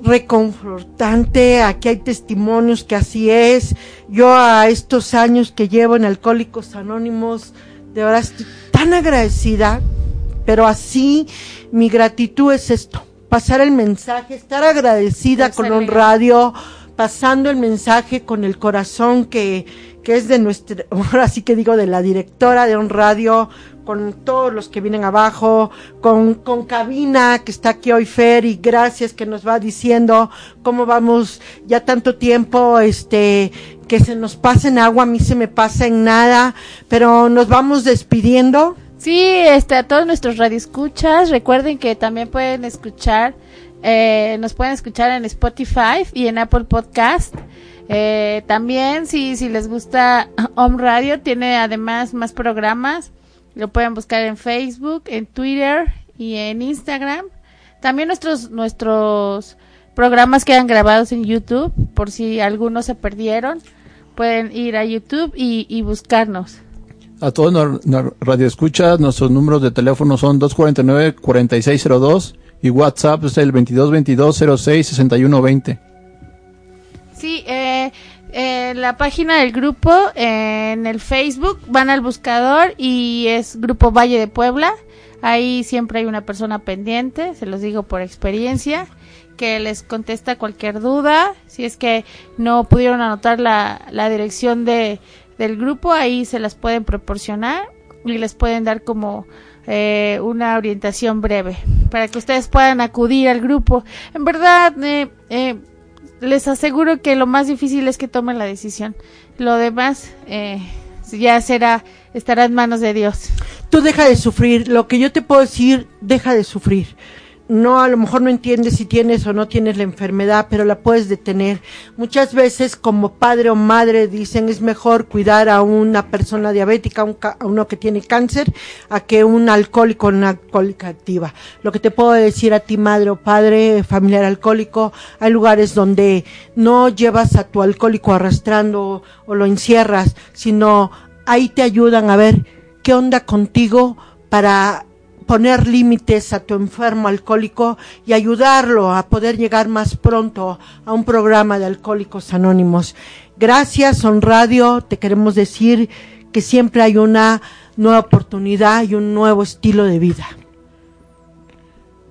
reconfortante, aquí hay testimonios que así es. Yo a estos años que llevo en Alcohólicos Anónimos, de verdad estoy tan agradecida, pero así mi gratitud es esto, pasar el mensaje, estar agradecida con un radio, pasando el mensaje con el corazón que, que es de nuestra, ahora sí que digo de la directora de un radio, con todos los que vienen abajo, con, con cabina que está aquí hoy Fer y gracias que nos va diciendo cómo vamos ya tanto tiempo, este, que se nos pasa en agua, a mí se me pasa en nada, pero nos vamos despidiendo. Sí, este, a todos nuestros radioescuchas, recuerden que también pueden escuchar, eh, nos pueden escuchar en Spotify y en Apple Podcast. Eh, también, si, si les gusta Home Radio, tiene además más programas. Lo pueden buscar en Facebook, en Twitter y en Instagram. También nuestros, nuestros programas quedan grabados en YouTube, por si algunos se perdieron. Pueden ir a YouTube y, y buscarnos. A todos nos, radioescuchas, nuestros números de teléfono son 249-4602 y WhatsApp es el 2222-066120. Sí, eh, eh, la página del grupo en el Facebook van al buscador y es Grupo Valle de Puebla. Ahí siempre hay una persona pendiente, se los digo por experiencia, que les contesta cualquier duda. Si es que no pudieron anotar la, la dirección de, del grupo, ahí se las pueden proporcionar y les pueden dar como eh, una orientación breve para que ustedes puedan acudir al grupo. En verdad, eh, eh, les aseguro que lo más difícil es que tomen la decisión. Lo demás eh, ya será, estará en manos de Dios. Tú deja de sufrir, lo que yo te puedo decir, deja de sufrir. No, a lo mejor no entiendes si tienes o no tienes la enfermedad, pero la puedes detener. Muchas veces como padre o madre dicen es mejor cuidar a una persona diabética, un a uno que tiene cáncer, a que un alcohólico o una alcohólica activa. Lo que te puedo decir a ti, madre o padre, familiar alcohólico, hay lugares donde no llevas a tu alcohólico arrastrando o lo encierras, sino ahí te ayudan a ver qué onda contigo para poner límites a tu enfermo alcohólico y ayudarlo a poder llegar más pronto a un programa de alcohólicos anónimos. Gracias, Son Radio, te queremos decir que siempre hay una nueva oportunidad y un nuevo estilo de vida.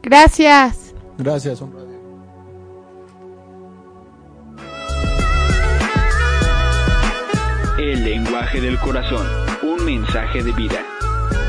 Gracias. Gracias, Home Radio. El lenguaje del corazón, un mensaje de vida.